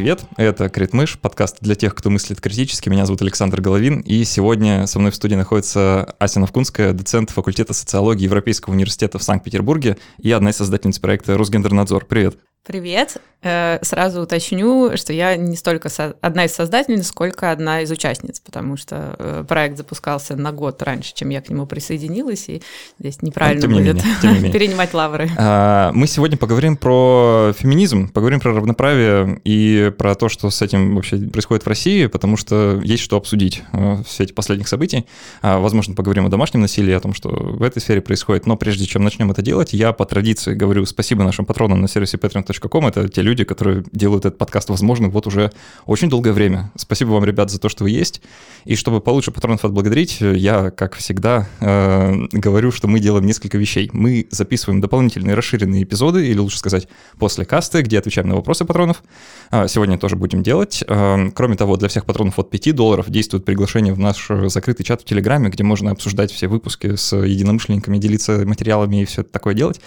Привет, это Критмыш, подкаст для тех, кто мыслит критически. Меня зовут Александр Головин, и сегодня со мной в студии находится Ася Навкунская, доцент факультета социологии Европейского университета в Санкт-Петербурге и одна из создательниц проекта «Росгендернадзор». Привет. Привет. Э, сразу уточню, что я не столько одна из создательниц, сколько одна из участниц, потому что э, проект запускался на год раньше, чем я к нему присоединилась, и здесь неправильно тем не будет менее, не перенимать лавры. А, мы сегодня поговорим про феминизм, поговорим про равноправие и про то, что с этим вообще происходит в России, потому что есть что обсудить э, в свете последних событий. А, возможно, поговорим о домашнем насилии, о том, что в этой сфере происходит. Но прежде чем начнем это делать, я по традиции говорю спасибо нашим патронам на сервисе Patreon patreon.com. Это те люди, которые делают этот подкаст возможным вот уже очень долгое время. Спасибо вам, ребят, за то, что вы есть. И чтобы получше патронов отблагодарить, я, как всегда, э, говорю, что мы делаем несколько вещей. Мы записываем дополнительные расширенные эпизоды, или лучше сказать, после касты, где отвечаем на вопросы патронов. Э, сегодня тоже будем делать. Э, кроме того, для всех патронов от 5 долларов действует приглашение в наш закрытый чат в Телеграме, где можно обсуждать все выпуски с единомышленниками, делиться материалами и все это такое делать.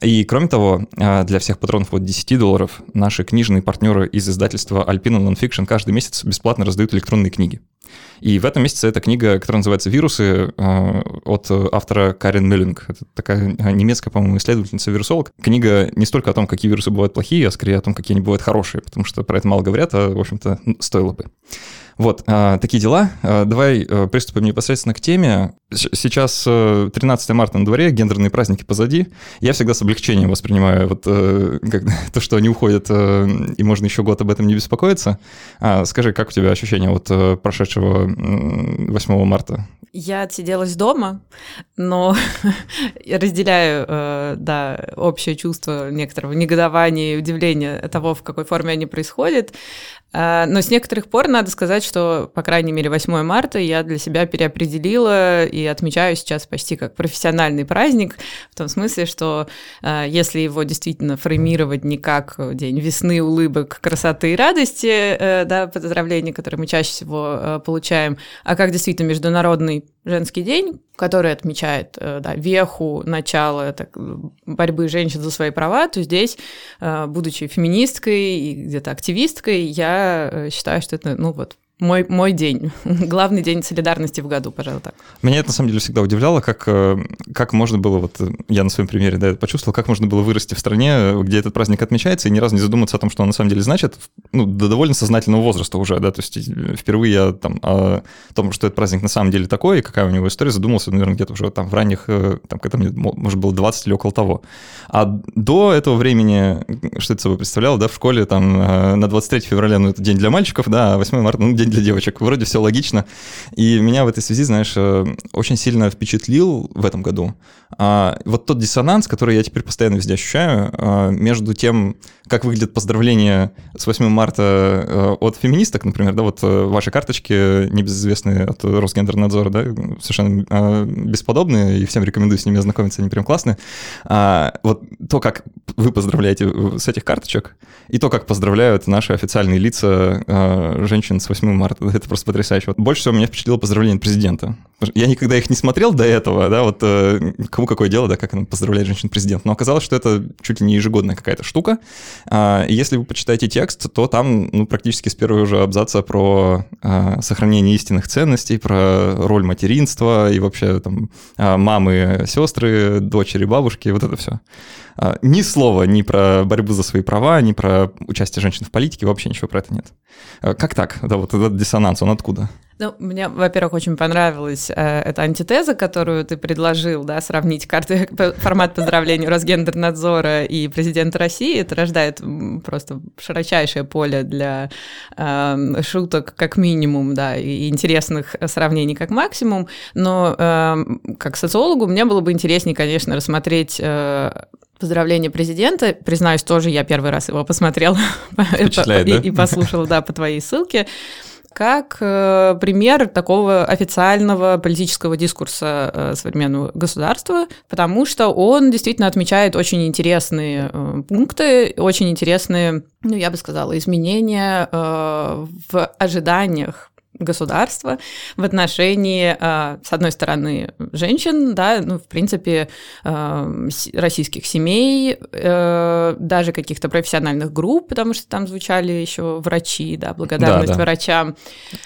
И кроме того, э, для всех патронов от 10 долларов наши книжные партнеры из издательства Alpina Nonfiction каждый месяц бесплатно раздают электронные книги. И в этом месяце эта книга, которая называется «Вирусы» э, от автора Карен Мюллинг. Это такая немецкая, по-моему, исследовательница-вирусолог. Книга не столько о том, какие вирусы бывают плохие, а скорее о том, какие они бывают хорошие, потому что про это мало говорят, а, в общем-то, стоило бы. Вот, а, такие дела. А, давай а, приступим непосредственно к теме. Сейчас 13 марта на дворе, гендерные праздники позади. Я всегда с облегчением воспринимаю вот как, то, что они уходят, и можно еще год об этом не беспокоиться. Скажи, как у тебя ощущения от прошедшего 8 марта? Я отсиделась дома, но разделяю, да, общее чувство некоторого негодования и удивления того, в какой форме они происходят. А, но с некоторых пор надо сказать, что, по крайней мере, 8 марта я для себя переопределила и отмечаю сейчас почти как профессиональный праздник, в том смысле, что а, если его действительно фреймировать не как день весны, улыбок, красоты и радости, э, да, поздравления, которые мы чаще всего э, получаем, а как действительно международный женский день, который отмечает э, да, веху, начало так, борьбы женщин за свои права, то здесь, будучи феминисткой и где-то активисткой, я э, считаю, что это, ну вот, мой, мой день, главный день солидарности в году, пожалуй, так. Меня это, на самом деле, всегда удивляло, как, э, как можно было, вот я на своем примере да, почувствовал, как можно было вырасти в стране, где этот праздник отмечается, и ни разу не задуматься о том, что он на самом деле значит, ну, до довольно сознательного возраста уже, да, то есть э, впервые я там о том, что этот праздник на самом деле такой, и какая у него история, задумался, наверное, где-то уже там в ранних, э, там, когда мне, может, было 20 или около того. А до этого времени, что это собой представляло, да, в школе там на 23 февраля, ну, это день для мальчиков, да, а 8 марта, ну, день для девочек. Вроде все логично. И меня в этой связи, знаешь, э, очень сильно впечатлил в этом году а, вот тот диссонанс, который я теперь постоянно везде ощущаю, а, между тем, как выглядят поздравления с 8 марта э, от феминисток, например, да, вот э, ваши карточки небезызвестные от Росгендернадзора, да, совершенно а, бесподобные, и всем рекомендую с ними ознакомиться, они прям классные. Вот то, как вы поздравляете с этих карточек, и то, как поздравляют наши официальные лица женщин с 8 марта, это просто потрясающе. Вот больше всего меня впечатлило поздравление президента. Я никогда их не смотрел до этого, да, вот кому какое дело, да, как поздравляет женщин-президент. Но оказалось, что это чуть ли не ежегодная какая-то штука. А, если вы почитаете текст, то там ну, практически с первого же абзаца про а, сохранение истинных ценностей, про роль материнства и вообще там а, мамы, сестры, дочери, бабушки, вот это все. Ни слова ни про борьбу за свои права, ни про участие женщин в политике, вообще ничего про это нет. Как так? Да, вот этот диссонанс, он откуда? Ну, мне, во-первых, очень понравилась э, эта антитеза, которую ты предложил, да, сравнить карты, формат поздравлений Росгендернадзора и президента России. Это рождает просто широчайшее поле для э, шуток как минимум, да, и интересных сравнений как максимум. Но э, как социологу мне было бы интереснее, конечно, рассмотреть э, Поздравление президента. Признаюсь, тоже я первый раз его посмотрела и, да? и послушала, да, по твоей ссылке как э, пример такого официального политического дискурса э, современного государства, потому что он действительно отмечает очень интересные э, пункты, очень интересные, ну, я бы сказала, изменения э, в ожиданиях государства в отношении, э, с одной стороны, женщин, да, ну, в принципе, э, российских семей, э, даже каких-то профессиональных групп, потому что там звучали еще врачи, да, благодарность да, да. врачам.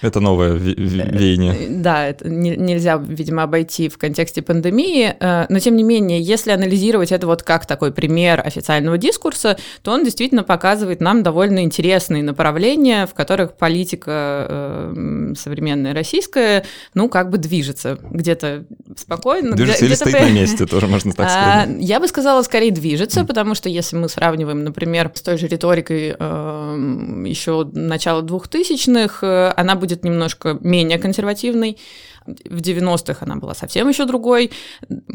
Это новое веяние. Да, это нельзя, видимо, обойти в контексте пандемии, но тем не менее, если анализировать это вот как такой пример официального дискурса, то он действительно показывает нам довольно интересные направления, в которых политика современная российская, ну, как бы движется где-то спокойно. Движется где- или стоит по... на месте, тоже можно так сказать. А, я бы сказала, скорее движется, mm. потому что если мы сравниваем, например, с той же риторикой э, еще начала 2000-х, э, она будет немножко менее консервативной, в 90-х она была совсем еще другой.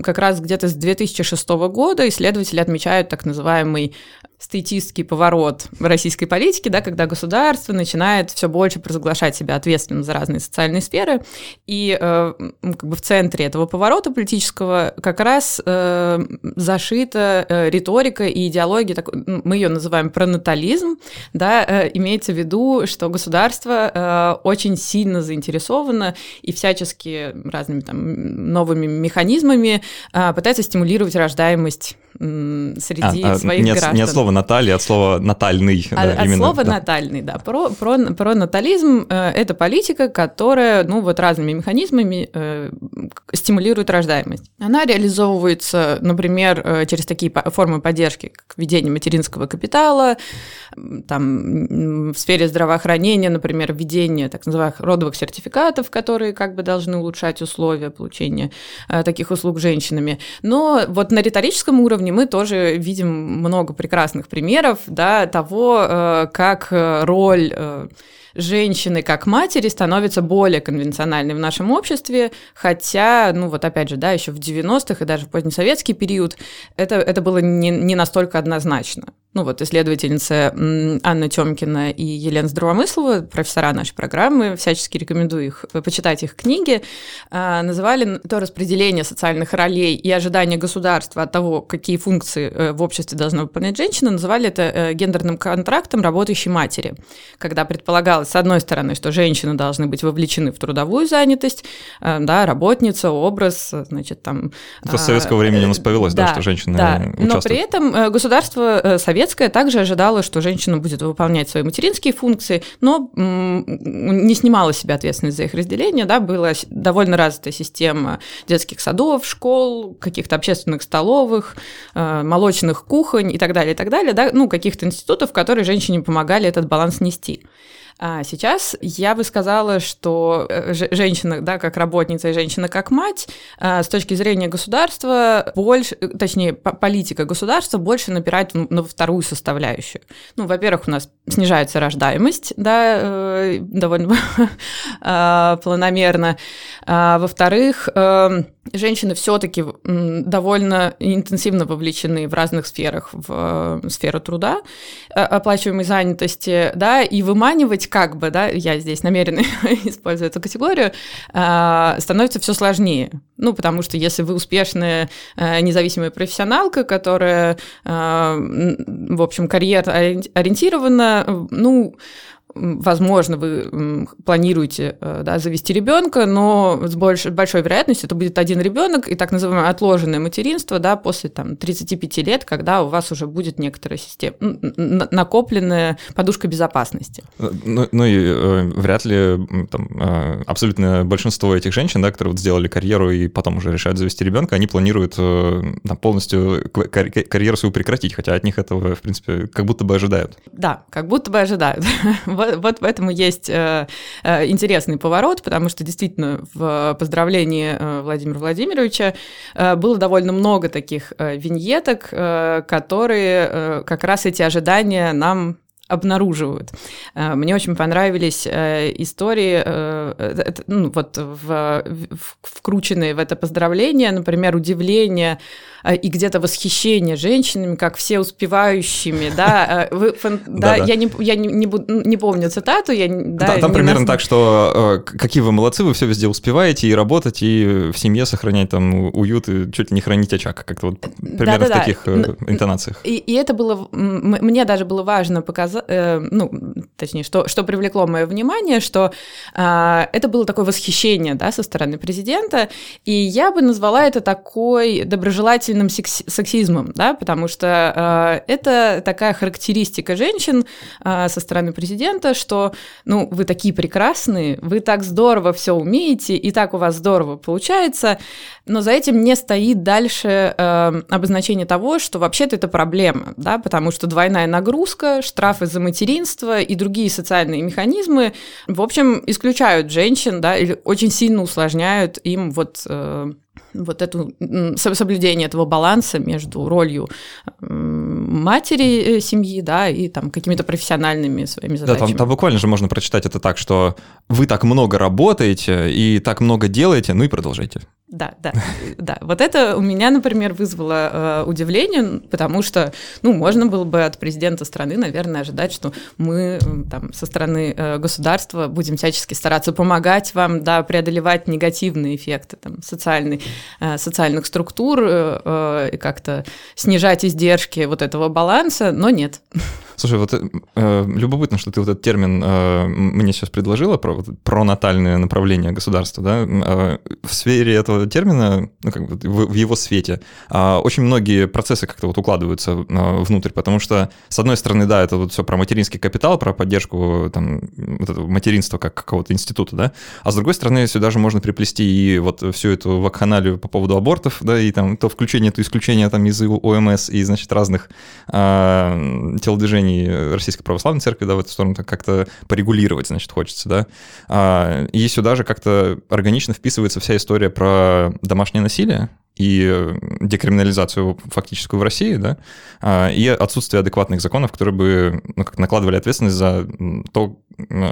Как раз где-то с 2006 года исследователи отмечают так называемый статистский поворот в российской политике, да, когда государство начинает все больше провозглашать себя ответственным за разные социальные сферы, и э, как бы в центре этого поворота политического как раз э, зашита э, риторика и идеология, так, мы ее называем пронатализм, да, э, имеется в виду, что государство э, очень сильно заинтересовано и всячески разными там новыми механизмами э, пытается стимулировать рождаемость среди а, своих не граждан. Не от слова Наталья, от слова натальный. А, да, от именно, слова да. натальный, да. Про, про, про натализм э, это политика, которая, ну, вот разными механизмами э, стимулирует рождаемость. Она реализовывается, например, э, через такие формы поддержки, как введение материнского капитала, там, в сфере здравоохранения, например, введение так называемых родовых сертификатов, которые как бы должны улучшать условия получения э, таких услуг женщинами. Но вот на риторическом уровне мы тоже видим много прекрасных примеров да, того, э, как роль э, женщины как матери становится более конвенциональной в нашем обществе, хотя, ну вот опять же, да, еще в 90-х и даже в позднесоветский период это, это было не, не настолько однозначно ну вот исследовательницы Анна Тёмкина и Елена Здравомыслова, профессора нашей программы, всячески рекомендую их э, почитать их книги, а, называли то распределение социальных ролей и ожидания государства от того, какие функции э, в обществе должна выполнять женщина, называли это э, гендерным контрактом работающей матери, когда предполагалось, с одной стороны, что женщины должны быть вовлечены в трудовую занятость, да, работница, образ, значит, там... Это с советского времени у нас повелось, да, да что женщины да, участвуют. Но при этом государство совет советская также ожидала, что женщина будет выполнять свои материнские функции, но не снимала себя ответственность за их разделение, да, была довольно развитая система детских садов, школ, каких-то общественных столовых, э, молочных кухонь и так далее, и так далее, да, ну, каких-то институтов, которые женщине помогали этот баланс нести. А сейчас я бы сказала, что э, женщина, да, как работница и женщина как мать, а, с точки зрения государства, больше, точнее, политика государства больше напирает на вторую составляющую. Ну, во-первых, у нас снижается рождаемость, да, э, довольно а, планомерно. А, во-вторых, эм, женщины все-таки довольно интенсивно вовлечены в разных сферах, в э, сферу труда, э, оплачиваемой занятости, да, и выманивать как бы, да, я здесь намеренно использую эту категорию, э, становится все сложнее. Ну, потому что если вы успешная независимая профессионалка, которая, в общем, карьер ориентирована, ну, возможно, вы планируете э, да, завести ребенка, но с большой, большой вероятностью это будет один ребенок и так называемое отложенное материнство да, после там, 35 лет, когда у вас уже будет некоторая система, накопленная подушка безопасности. Э, ну, ну и э, вряд ли там, э, абсолютно большинство этих женщин, да, которые вот сделали карьеру и потом уже решают завести ребенка, они планируют э, там, полностью карьеру свою прекратить, хотя от них этого, в принципе, как будто бы ожидают. Да, как будто бы ожидают. вот, вот в этом есть э, э, интересный поворот, потому что действительно в поздравлении э, Владимира Владимировича было довольно много таких виньеток, которые как раз эти ожидания нам обнаруживают. Мне очень понравились истории, ну, вот в, вкрученные в это поздравление, например, удивление Э, и где-то восхищение женщинами, как все успевающими, да, э, вы, фан, да, да, я, не, я не, не, не помню цитату, я, да, да там примерно нас... так, что э, какие вы молодцы, вы все везде успеваете и работать, и в семье сохранять там уют, и чуть ли не хранить очаг, как-то вот примерно да, да, в таких да. интонациях. И, и это было, мне даже было важно показать, ну, точнее, что, что привлекло мое внимание, что э, это было такое восхищение да, со стороны президента, и я бы назвала это такой доброжелательным секс сексизмом, да, потому что э, это такая характеристика женщин э, со стороны президента, что, ну, вы такие прекрасные, вы так здорово все умеете, и так у вас здорово получается, но за этим не стоит дальше э, обозначение того, что вообще-то это проблема, да, потому что двойная нагрузка, штрафы за материнство и другие социальные механизмы, в общем, исключают женщин, да, или очень сильно усложняют им вот э, вот это соблюдение этого баланса между ролью матери э, семьи, да, и там какими-то профессиональными своими задачами. Да, там, там буквально же можно прочитать это так, что вы так много работаете и так много делаете, ну и продолжайте. Да, да, да. Вот это у меня, например, вызвало э, удивление, потому что, ну, можно было бы от президента страны, наверное, ожидать, что мы там со стороны э, государства будем всячески стараться помогать вам, да, преодолевать негативные эффекты там социальные, э, социальных структур э, э, и как-то снижать издержки вот этого баланса, но нет. Слушай, вот э, любопытно, что ты вот этот термин э, мне сейчас предложила про вот, пронатальное направление государства, да? Э, в сфере этого термина, ну, как бы в, в его свете, э, очень многие процессы как-то вот укладываются э, внутрь, потому что, с одной стороны, да, это вот все про материнский капитал, про поддержку там вот этого материнства как какого-то института, да, а с другой стороны, сюда же можно приплести и вот всю эту вакханалию по поводу абортов, да, и там то включение, то исключение там из ОМС и, значит, разных э, телодвижений движений Российской Православной Церкви, да, в эту сторону как-то порегулировать, значит, хочется, да. А, и сюда же как-то органично вписывается вся история про домашнее насилие, и декриминализацию фактическую в России, да, а, и отсутствие адекватных законов, которые бы ну, как накладывали ответственность за то,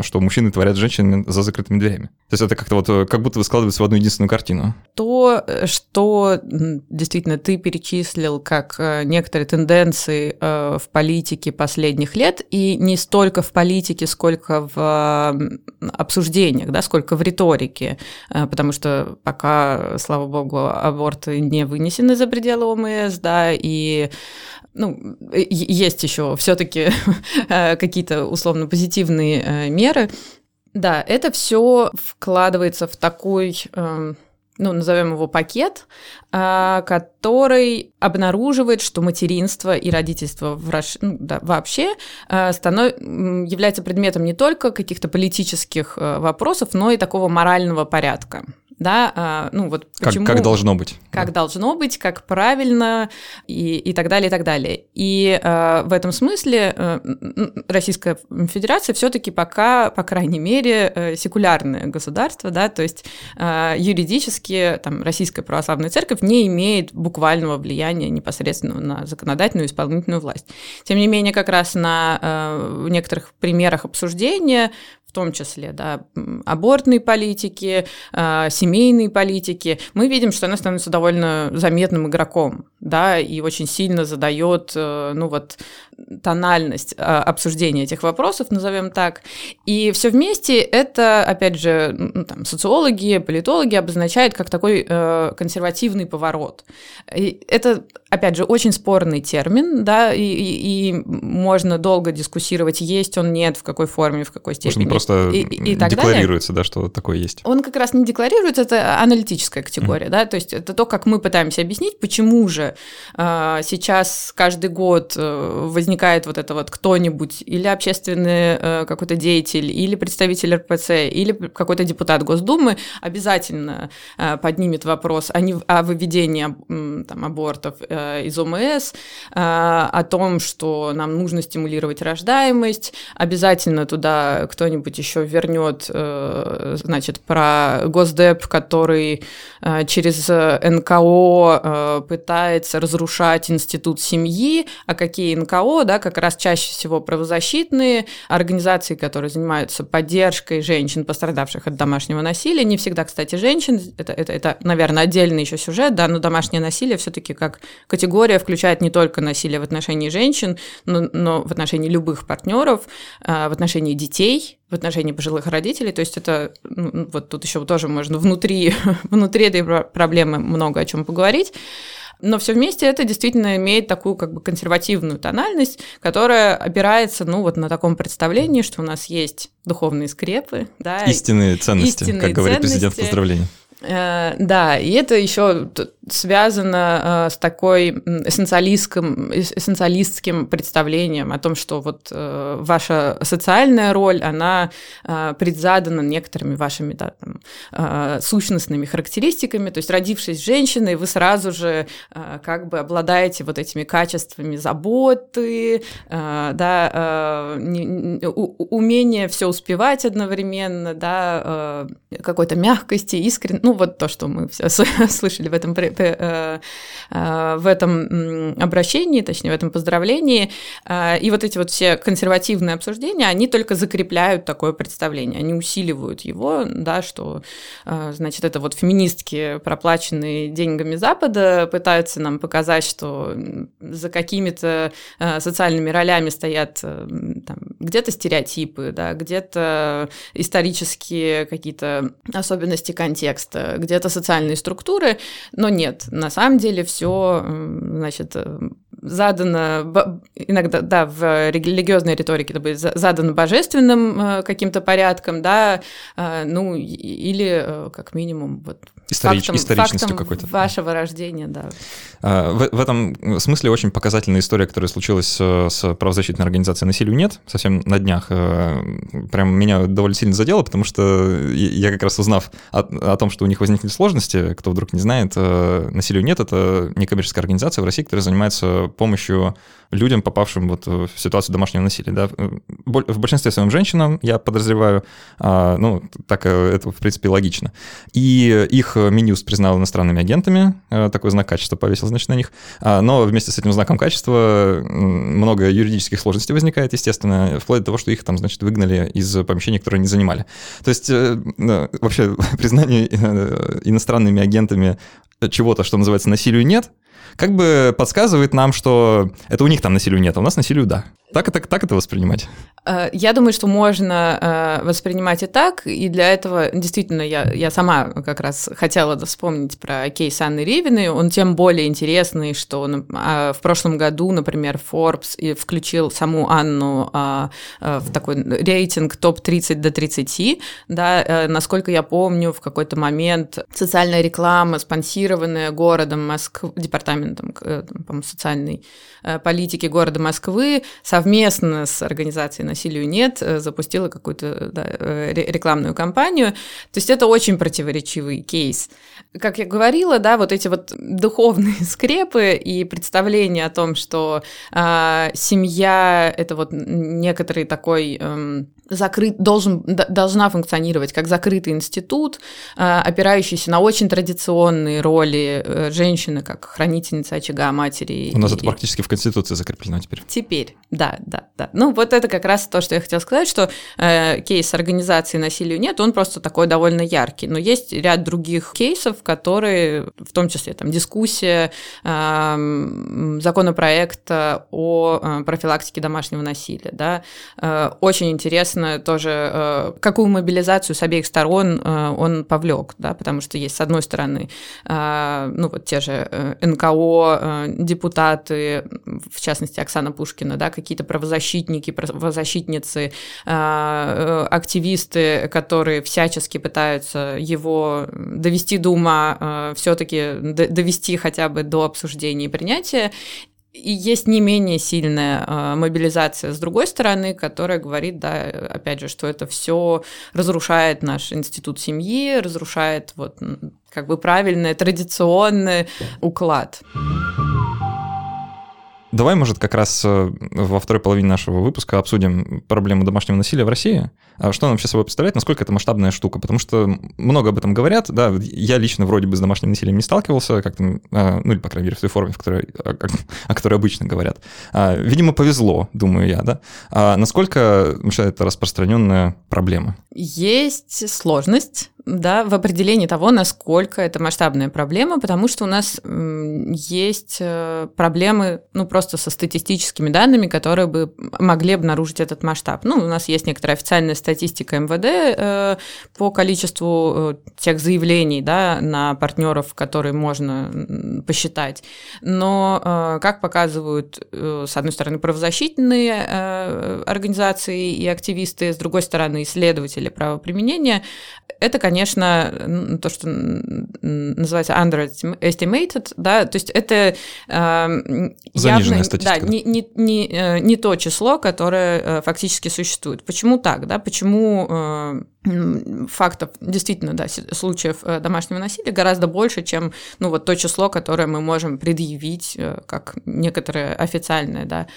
что мужчины творят с женщинами за закрытыми дверями. То есть это как-то вот, как будто вы складывается в одну единственную картину. То, что действительно ты перечислил как э, некоторые тенденции э, в политике последних лет, и не столько в политике, сколько в обсуждениях, да, сколько в риторике, э, потому что пока, слава богу, аборты не вынесены за пределы ОМС, да, и ну, есть еще все-таки э, какие-то условно позитивные э, меры. Да, это все вкладывается в такой эм, ну, назовем его пакет, э, который обнаруживает, что материнство и родительство в Раш... ну, да, вообще станов... является предметом не только каких-то политических вопросов, но и такого морального порядка да, а, ну вот почему... Как, как должно быть. Как да. должно быть, как правильно и, и так далее, и так далее. И э, в этом смысле э, Российская Федерация все таки пока, по крайней мере, э, секулярное государство, да, то есть э, юридически там Российская Православная Церковь не имеет буквального влияния непосредственно на законодательную и исполнительную власть. Тем не менее, как раз на э, некоторых примерах обсуждения том числе, да, абортной политики, э, семейной политики, мы видим, что она становится довольно заметным игроком, да, и очень сильно задает, э, ну вот, тональность э, обсуждения этих вопросов, назовем так. И все вместе это, опять же, ну, там, социологи, политологи обозначают как такой э, консервативный поворот. И это, опять же, очень спорный термин, да, и, и, и можно долго дискуссировать, есть он, нет, в какой форме, в какой степени. Может, просто и, и, и так декларируется, далее. да, что такое есть. Он как раз не декларируется, это аналитическая категория, mm-hmm. да, то есть это то, как мы пытаемся объяснить, почему же э, сейчас каждый год э, возникает вот это вот кто-нибудь, или общественный э, какой-то деятель, или представитель РПЦ, или какой-то депутат Госдумы обязательно э, поднимет вопрос о, не, о выведении э, там, абортов э, из ОМС, э, о том, что нам нужно стимулировать рождаемость, обязательно туда кто-нибудь еще вернет, э, значит, про Госдеп, который э, через НКО э, пытается разрушать институт семьи, а какие НКО, да, как раз чаще всего правозащитные организации, которые занимаются поддержкой женщин, пострадавших от домашнего насилия, не всегда, кстати, женщин, это, это, это наверное, отдельный еще сюжет, да, но домашнее насилие все-таки как категория включает не только насилие в отношении женщин, но, но в отношении любых партнеров, в отношении детей, в отношении пожилых родителей, то есть это ну, вот тут еще тоже можно внутри, внутри этой проблемы много о чем поговорить. Но все вместе это действительно имеет такую как бы консервативную тональность, которая опирается, ну, вот на таком представлении, что у нас есть духовные скрепы, да. Истинные ценности, истинные как говорит ценности. президент поздравления. Э, да, и это еще связано э, с такой эссенциалистским, эссенциалистским представлением о том, что вот э, ваша социальная роль, она предзадана некоторыми вашими да, там, сущностными характеристиками, то есть родившись женщиной, вы сразу же как бы обладаете вот этими качествами заботы, да, умение все успевать одновременно, да, какой-то мягкости, искренности, ну вот то, что мы все слышали в этом, э, э, в этом обращении, точнее, в этом поздравлении. Э, и вот эти вот все консервативные обсуждения, они только закрепляют такое представление, они усиливают его, да, что, значит, это вот феминистки, проплаченные деньгами Запада, пытаются нам показать, что за какими-то социальными ролями стоят там, где-то стереотипы, да, где-то исторические какие-то особенности контекста, где-то где-то социальные структуры, но нет, на самом деле все, значит, э, задано, иногда, да, в религиозной риторике это будет задано божественным э, каким-то порядком, да, э, ну, или как минимум вот Историч, фактом, историчностью какой-то. вашего рождения, да. А, в, в этом смысле очень показательная история, которая случилась с правозащитной организацией «Насилию нет» совсем на днях. Прям меня довольно сильно задело, потому что я как раз узнав о, о том, что у них возникли сложности, кто вдруг не знает, «Насилию нет» — это некоммерческая организация в России, которая занимается помощью людям, попавшим вот в ситуацию домашнего насилия. Да? В большинстве своем женщинам, я подозреваю, а, ну, так э, это, в принципе, логично. И их Минюс признал иностранными агентами, э, такой знак качества повесил, значит, на них. А, но вместе с этим знаком качества много юридических сложностей возникает, естественно, вплоть до того, что их там, значит, выгнали из помещений, которые они занимали. То есть э, вообще признание иностранными агентами чего-то, что называется, насилию нет, как бы подсказывает нам, что это у них там насилию нет, а у нас насилию да. Так это, так это воспринимать? Э, я думаю, что можно э, воспринимать и так, и для этого действительно я, я сама как раз хотела вспомнить про кейс Анны Ривиной. Он тем более интересный, что а, в прошлом году, например, Forbes включил саму Анну а, э, в такой рейтинг топ-30 до 30. Да, насколько я помню, в какой-то момент социальная реклама, спонсированная городом Москвы, департаментом по социальной политики города Москвы, совместно с организацией «Насилию нет» э, запустила какую-то да, э, рекламную кампанию. То есть это очень противоречивый кейс. Как я говорила, да, вот эти вот духовные скрепы и представления о том, что э, семья — это вот некоторый такой... Э, закрыт, должен, должна функционировать как закрытый институт, а, опирающийся на очень традиционные роли э, женщины, как хранительницы очага матери. У нас и, это практически в Конституции закреплено теперь. Теперь, да, да, да. Ну, вот это как раз то, что я хотела сказать, что э, кейс организации насилию нет, он просто такой довольно яркий. Но есть ряд других кейсов, которые, в том числе там дискуссия э, законопроекта о э, профилактике домашнего насилия, да, э, очень интересно интересно тоже, э, какую мобилизацию с обеих сторон э, он повлек, да, потому что есть, с одной стороны, э, ну, вот те же НКО, депутаты, в частности, Оксана Пушкина, да, какие-то правозащитники, правозащитницы, активисты, которые всячески пытаются его довести до ума, все-таки довести хотя бы до обсуждения и принятия, и есть не менее сильная э, мобилизация с другой стороны, которая говорит, да, опять же, что это все разрушает наш институт семьи, разрушает вот как бы правильный традиционный уклад. Давай, может, как раз э, во второй половине нашего выпуска обсудим проблему домашнего насилия в России. А что она вообще собой представляет, насколько это масштабная штука? Потому что много об этом говорят, да, я лично вроде бы с домашним насилием не сталкивался, как-то, а, ну или, по крайней мере, в той форме, в которой, о, о которой обычно говорят. А, видимо, повезло, думаю я, да. А насколько вообще это распространенная проблема? Есть сложность да, в определении того, насколько это масштабная проблема, потому что у нас есть э, проблемы, ну, просто со статистическими данными, которые бы могли обнаружить этот масштаб. Ну, у нас есть некоторая официальная статистика МВД э, по количеству э, тех заявлений, да, на партнеров, которые можно посчитать. Но, как показывают, с одной стороны, правозащитные организации и активисты, с другой стороны, исследователи правоприменения, это, конечно, то, что называется underestimated, да, то есть это э, явно, да, не, не, не, э, не то число, которое э, фактически существует. Почему так, да, почему э, фактов, действительно, да, случаев э, домашнего насилия гораздо больше, чем, ну, вот то число, которое мы можем предъявить как некоторое официальное, да,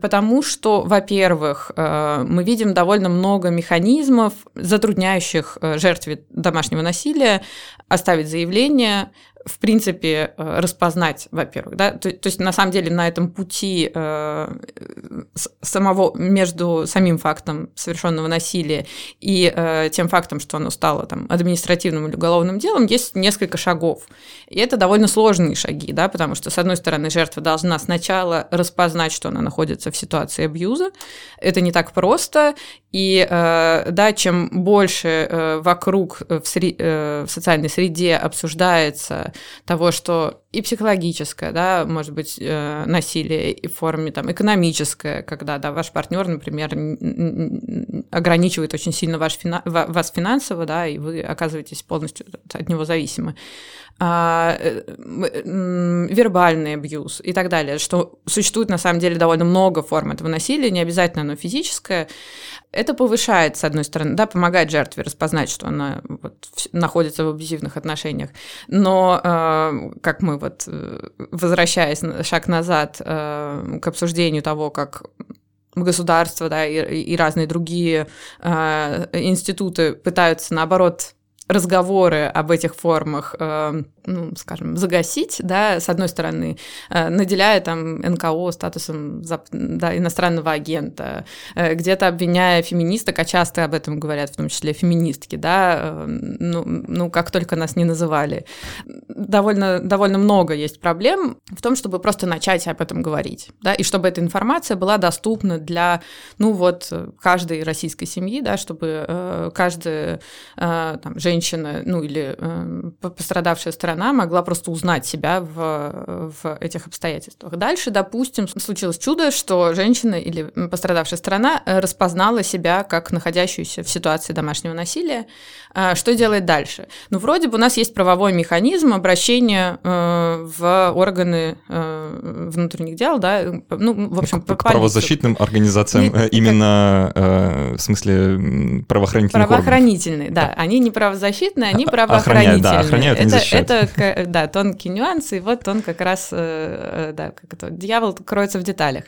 Потому что, во-первых, э, мы видим довольно много механизмов, затрудняющих э, жертве домашнего насилия оставить заявление, в принципе, э, распознать, во-первых, да, то, то есть на самом деле на этом пути э, самого между самим фактом совершенного насилия и э, тем фактом, что оно стало там административным или уголовным делом, есть несколько шагов, и это довольно сложные шаги, да, потому что с одной стороны жертва должна сначала распознать, что она находится в ситуации абьюза, это не так просто, и э, да, чем больше э, вокруг в, сре- в социальной среде обсуждается того, что и психологическое, да, может быть, э, насилие, и в форме там экономическое, когда, да, ваш партнер, например, ограничивает очень сильно ваш фина... вас финансово, да, и вы оказываетесь полностью от него зависимы. А, э, вербальный абьюз и так далее, что существует на самом деле довольно много форм этого насилия, не обязательно оно физическое. Это повышает, с одной стороны, да, помогает жертве распознать, что она вот, находится в абьюзивных отношениях, но, э, как мы вот, э, возвращаясь шаг назад э, к обсуждению того, как государство да, и, и разные другие э, институты пытаются, наоборот, разговоры об этих формах ну, скажем, загасить, да, с одной стороны, э, наделяя там НКО статусом да, иностранного агента, э, где-то обвиняя феминисток, а часто об этом говорят, в том числе феминистки, да, э, ну, ну как только нас не называли. Довольно, довольно много есть проблем в том, чтобы просто начать об этом говорить, да, и чтобы эта информация была доступна для, ну вот, каждой российской семьи, да, чтобы каждая там, женщина, ну или пострадавшая сторона сторона могла просто узнать себя в, в этих обстоятельствах. Дальше, допустим, случилось чудо, что женщина или пострадавшая сторона э, распознала себя как находящуюся в ситуации домашнего насилия. А, что делает дальше? Ну, вроде бы у нас есть правовой механизм обращения э, в органы э, внутренних дел, да, ну, в общем, к, к правозащитным организациям, не, именно как... в смысле правоохранительных Правоохранительные, органов. да. Они не правозащитные, они правоохранительные. Охраняют, да, охраняют, это, это да, тонкий нюанс, и вот он как раз, э, э, да, как это, дьявол кроется в деталях.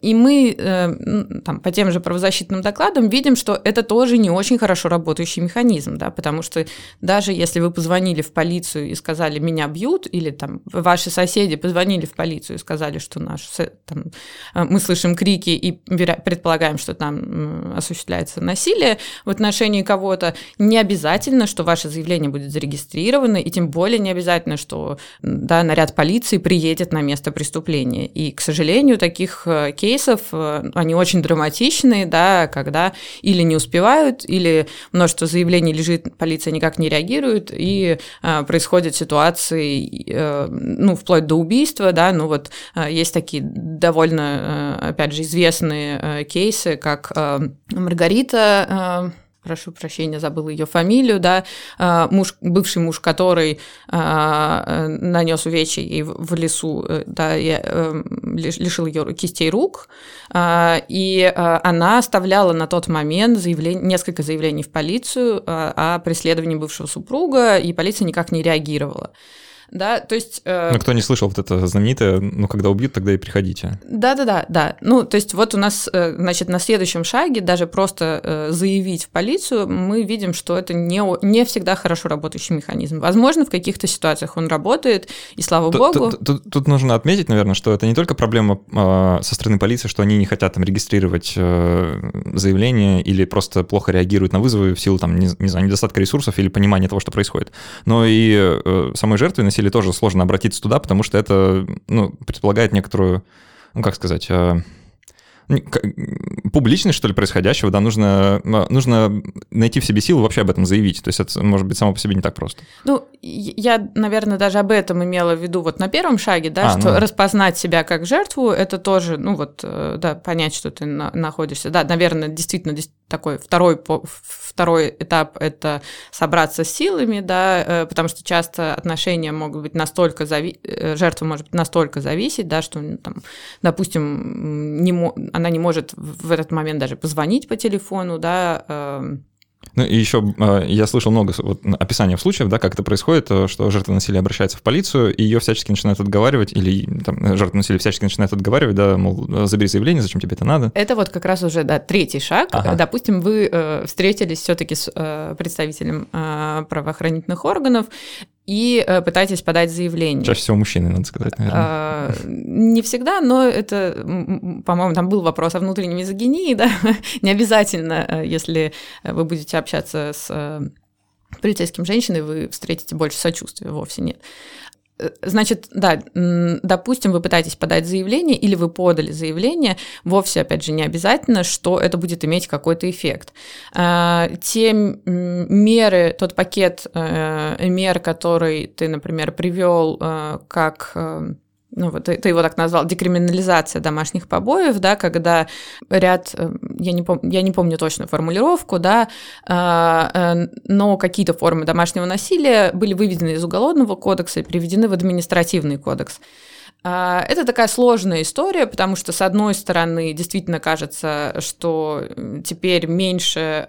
И мы э, там, по тем же правозащитным докладам видим, что это тоже не очень хорошо работающий механизм, да, потому что даже если вы позвонили в полицию и сказали «меня бьют», или там ваши соседи позвонили в полицию и сказали, что наш, там, э, мы слышим крики и предполагаем, что там осуществляется насилие в отношении кого-то, не обязательно, что ваше заявление будет зарегистрировано, и тем более не обязательно, что да, наряд полиции приедет на место преступления. И, к сожалению, таких кейсов кейсов, э, они очень драматичные, да, когда или не успевают, или множество заявлений лежит, полиция никак не реагирует, и э, происходят ситуации, э, ну, вплоть до убийства, да, ну вот э, есть такие довольно, э, опять же, известные э, кейсы, как э, Маргарита прошу прощения, забыла ее фамилию, да, а, муж, бывший муж, который а, нанес увечья ей в лесу, э, да, э, лишил ее кистей рук, а, и она оставляла на тот момент заявление, несколько заявлений в полицию о преследовании бывшего супруга, и полиция никак не реагировала. Да, то есть... Э... Ну, кто не слышал вот это знаменитое, ну, когда убьют, тогда и приходите. Да-да-да, да. Ну, то есть вот у нас, э, значит, на следующем шаге даже просто э, заявить в полицию, мы видим, что это не, не всегда хорошо работающий механизм. Возможно, в каких-то ситуациях он работает, и слава тут, богу. Тут, тут, тут нужно отметить, наверное, что это не только проблема э, со стороны полиции, что они не хотят там регистрировать э, заявление или просто плохо реагируют на вызовы в силу там, не, не знаю, недостатка ресурсов или понимания того, что происходит. Но и э, самой жертве насилия тоже сложно обратиться туда, потому что это ну, предполагает некоторую, ну как сказать, э, публичность, что ли, происходящего, да, нужно, нужно найти в себе силы вообще об этом заявить. То есть это может быть само по себе не так просто. Ну, я, наверное, даже об этом имела в виду вот на первом шаге, да, а, что ну... распознать себя как жертву, это тоже, ну вот, э, да, понять, что ты на, находишься. Да, наверное, действительно такой второй, второй этап – это собраться с силами, да, э, потому что часто отношения могут быть настолько, зави... Э, жертва может быть настолько зависеть, да, что, там, допустим, не она не может в этот момент даже позвонить по телефону, да. Ну и еще э, я слышал много вот, описаний случаев, да, как это происходит, э, что жертва насилия обращается в полицию, и ее всячески начинают отговаривать, или там, жертва насилия всячески начинает отговаривать, да, мол, забери заявление, зачем тебе это надо. Это вот как раз уже, да, третий шаг. Ага. Допустим, вы э, встретились все-таки с э, представителем э, правоохранительных органов, и э, пытаетесь подать заявление. Чаще всего мужчины, надо сказать, наверное. А, не всегда, но это, по-моему, там был вопрос о внутренней мизогинии, да, не обязательно, э, если вы будете общаться с э, полицейским женщиной, вы встретите больше сочувствия, вовсе нет. Значит, да, допустим, вы пытаетесь подать заявление или вы подали заявление, вовсе, опять же, не обязательно, что это будет иметь какой-то эффект. А, те меры, тот пакет э, мер, который ты, например, привел э, как э, ну вот ты, ты его так назвал, декриминализация домашних побоев, да, когда ряд, э, я не, пом, я не помню точную формулировку, да, а, э, но какие-то формы домашнего насилия были выведены из уголовного кодекса и приведены в административный кодекс. А, это такая сложная история, потому что, с одной стороны, действительно кажется, что теперь меньше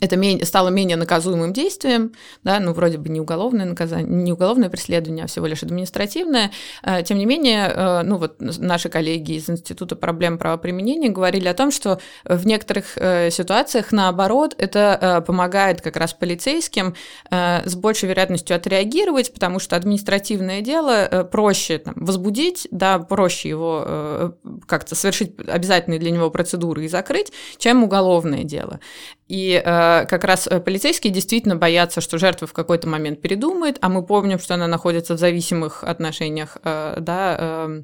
это стало менее наказуемым действием, да, ну, вроде бы не уголовное наказание, не уголовное преследование, а всего лишь административное. Э, тем не менее, э, ну, вот наши коллеги из Института проблем правоприменения говорили о том, что в некоторых э, ситуациях, наоборот, это помогает как раз полицейским с большей вероятностью отреагировать, потому что административное дело проще там, возбудить, да, проще его как-то совершить обязательные для него процедуры и закрыть, чем уголовное дело. И э, как раз э, полицейские действительно боятся, что жертва в какой-то момент передумает, а мы помним, что она находится в зависимых отношениях, э, да, э,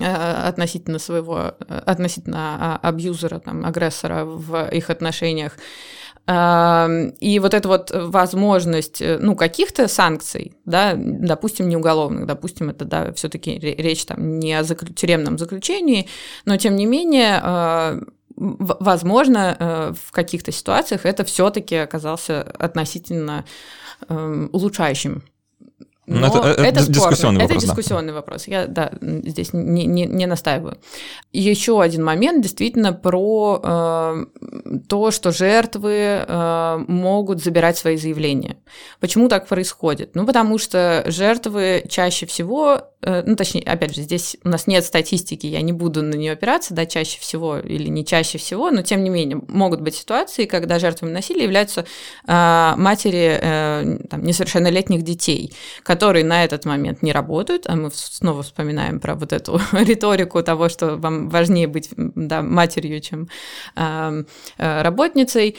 э относительно своего, э, относительно а, абьюзера, там, агрессора в их отношениях. И вот эта вот возможность, ну, каких-то санкций, да, допустим, не уголовных, допустим, это, да, все таки речь там не о тюремном заключении, но, тем не менее, возможно, э, в каких-то ситуациях это все-таки оказался относительно эм, улучшающим Но это, это, это дискуссионный вопрос. Это дискуссионный да. вопрос. Я да, здесь не, не, не настаиваю. Еще один момент действительно про э, то, что жертвы э, могут забирать свои заявления. Почему так происходит? Ну, потому что жертвы чаще всего, э, ну, точнее, опять же, здесь у нас нет статистики, я не буду на нее опираться, да, чаще всего или не чаще всего, но тем не менее могут быть ситуации, когда жертвами насилия являются э, матери э, там, несовершеннолетних детей, которые на этот момент не работают, а мы снова вспоминаем про вот эту риторику того, что вам важнее быть да, матерью, чем э, работницей,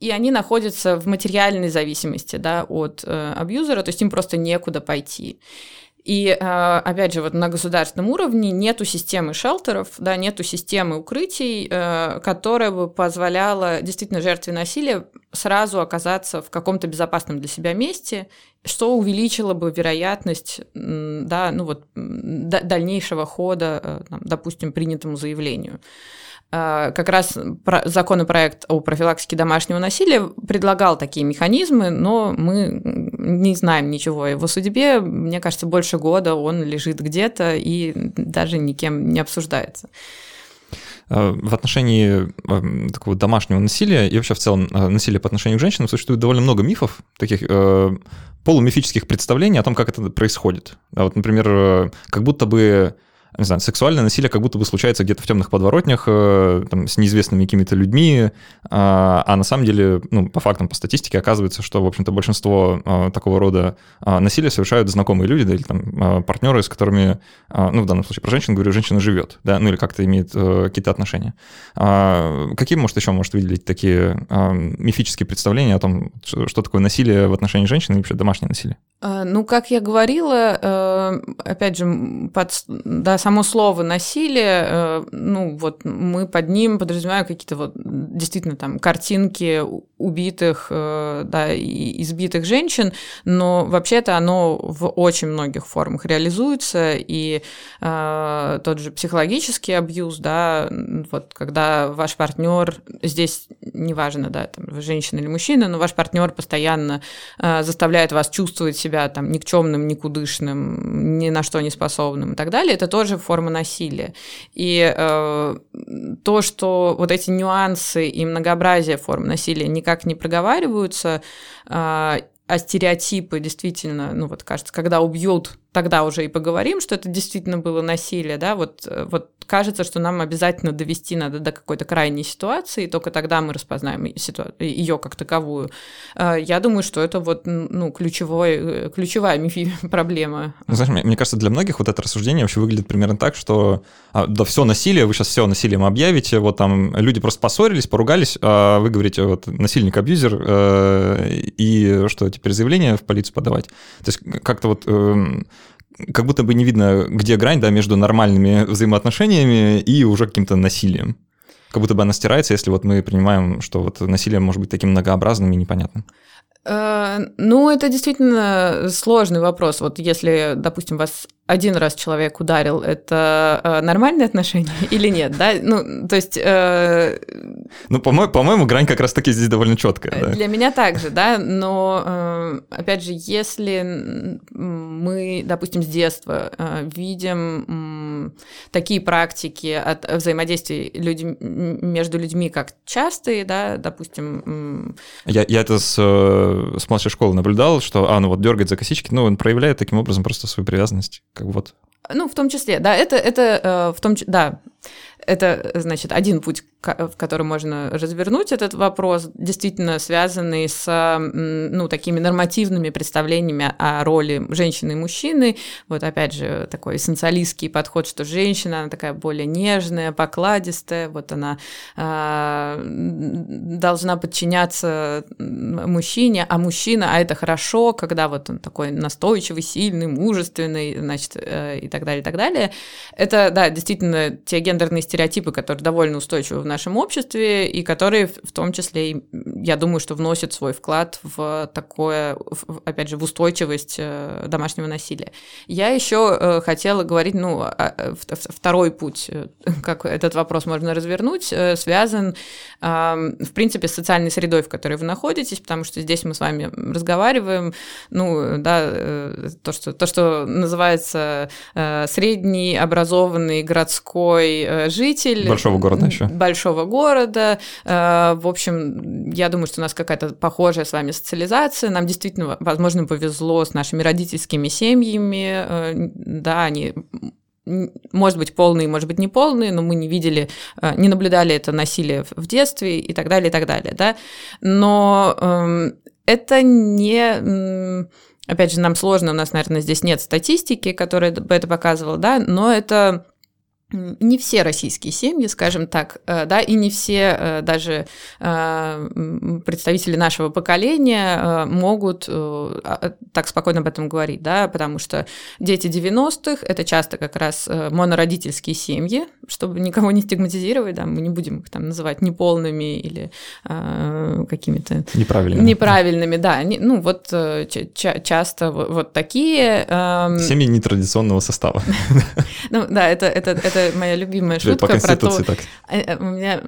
и они находятся в материальной зависимости да, от э, абьюзера, то есть им просто некуда пойти. И, а, опять же, вот на государственном уровне нету системы шелтеров, да, нету системы укрытий, э, которая бы позволяла действительно жертве насилия сразу оказаться в каком-то безопасном для себя месте, что увеличило бы вероятность, да, ну вот, дальнейшего хода, э, допустим, принятому заявлению. А, как раз законопроект о профилактике домашнего насилия предлагал такие механизмы, но мы не знаем ничего о его судьбе. Мне кажется, больше года он лежит где-то и даже никем не обсуждается. в отношении такого домашнего насилия и вообще в целом насилия по отношению к женщинам существует довольно много мифов, таких полумифических представлений о том, как это происходит. Вот, например, как будто бы не знаю, сексуальное насилие как будто бы случается где-то в темных подворотнях э, там, с неизвестными какими-то людьми, а, а на самом деле, ну, по фактам, по статистике оказывается, что, в общем-то, большинство а, такого рода а, насилия совершают знакомые люди, да, или там партнеры, с которыми, ну, в данном случае про женщин говорю, женщина живет, да, ну, или как-то имеет э, какие-то отношения. Какие, может, еще может выделить такие мифические представления о том, что такое насилие в отношении женщин и вообще домашнее насилие? Ну, как я говорила, э, опять же, под, да, само слово насилие, э, ну вот мы под ним подразумеваем какие-то вот действительно там картинки убитых, э, да, и избитых женщин, но вообще-то оно в очень многих формах реализуется, и э, тот же психологический абьюз, да, вот когда ваш партнер, здесь неважно, да, там, женщина или мужчина, но ваш партнер постоянно э, заставляет вас чувствовать себя там никчемным, никудышным, ни на что не способным и так далее, это тоже тоже форма насилия. И э, то, что вот эти нюансы и многообразие форм насилия никак не проговариваются, э, а стереотипы действительно, ну вот кажется, когда убьют тогда уже и поговорим, что это действительно было насилие, да, вот, э, вот кажется, что нам обязательно довести надо до какой-то крайней ситуации, и только тогда мы распознаем ситу... ее как таковую. Э, я думаю, что это вот, ну, ключевой, э, ключевая проблема. Ну, знаешь, мне, мне кажется, для многих вот это рассуждение вообще выглядит примерно так, что а, да все насилие, вы сейчас все насилием объявите, вот там люди просто поссорились, поругались, а вы говорите, вот насильник-абьюзер, э, и что, теперь заявление в полицию подавать? То есть как-то вот э, как будто бы не видно, где грань да, между нормальными взаимоотношениями и уже каким-то насилием. Как будто бы она стирается, если вот мы принимаем, что вот насилие может быть таким многообразным и непонятным. Э, ну, это действительно сложный вопрос. Вот если, допустим, вас один раз человек ударил, это э, нормальные отношения или нет, да? Ну, то есть... Э, ну, по-моему, по-моему, грань как раз-таки здесь довольно четкая. Да? Для меня также, да, но, э, опять же, если мы, допустим, с детства э, видим э, такие практики от взаимодействия людь- между людьми как частые, да, допустим... Э, я, я это с, э, с младшей школы наблюдал, что, а, ну вот дергает за косички, ну, он проявляет таким образом просто свою привязанность как вот. Ну, в том числе, да, это, это э, в том числе, да, это, значит, один путь, в котором можно развернуть этот вопрос, действительно связанный с, ну, такими нормативными представлениями о роли женщины и мужчины. Вот, опять же, такой эссенциалистский подход, что женщина, она такая более нежная, покладистая, вот она э, должна подчиняться мужчине, а мужчина, а это хорошо, когда вот он такой настойчивый, сильный, мужественный, значит, э, и так далее, и так далее. Это, да, действительно, те гендерные стереотипы, стереотипы, которые довольно устойчивы в нашем обществе и которые в том числе, я думаю, что вносят свой вклад в такое, опять же, в устойчивость э, домашнего насилия. Я еще э, хотела говорить, ну, второй путь, э, как этот вопрос можно развернуть, связан, в принципе, с социальной средой, в которой вы находитесь, потому что здесь мы с вами разговариваем, ну, да, то, что, то, что называется средний образованный городской житель. Большого города еще. Большого города. Э, в общем, я думаю, что у нас какая-то похожая с вами социализация. Нам действительно, возможно, повезло с нашими родительскими семьями. Э, да, они может быть, полные, может быть, не полные, но мы не видели, э, не наблюдали это насилие в детстве и так далее, и так далее, да. Но э, это не... Опять же, нам сложно, у нас, наверное, здесь нет статистики, которая бы это показывала, да, но это не все российские семьи, скажем так, э, да, и не все э, даже э, представители нашего поколения могут а, так спокойно об этом говорить, да, потому что дети 90-х – это часто как раз монородительские семьи, чтобы никого не стигматизировать, да, мы не будем их там называть неполными или какими-то… Неправильными. Неправильными, да, ну вот часто вот такие… Семьи нетрадиционного состава. Ну да, это, это, это это моя любимая шутка про то... Так. У меня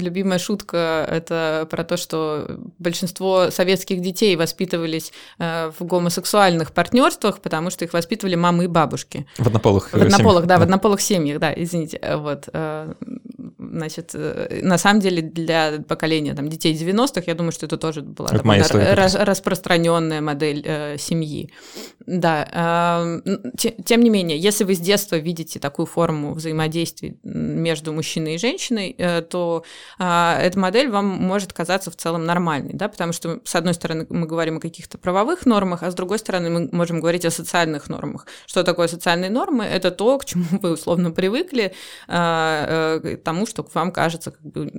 любимая шутка это про то, что большинство советских детей воспитывались в гомосексуальных партнерствах, потому что их воспитывали мамы и бабушки. В однополых В однополых, да, в однополых семьях, да, извините. Вот. Значит, на самом деле для поколения там, детей 90-х, я думаю, что это тоже была это такая рас распространенная модель э, семьи. Да. Э, тем не менее, если вы с детства видите такую форму взаимодействия между мужчиной и женщиной, э, то э, эта модель вам может казаться в целом нормальной, да, потому что, с одной стороны, мы говорим о каких-то правовых нормах, а с другой стороны, мы можем говорить о социальных нормах. Что такое социальные нормы? Это то, к чему вы условно привыкли, э, э, к тому, что вам кажется как бы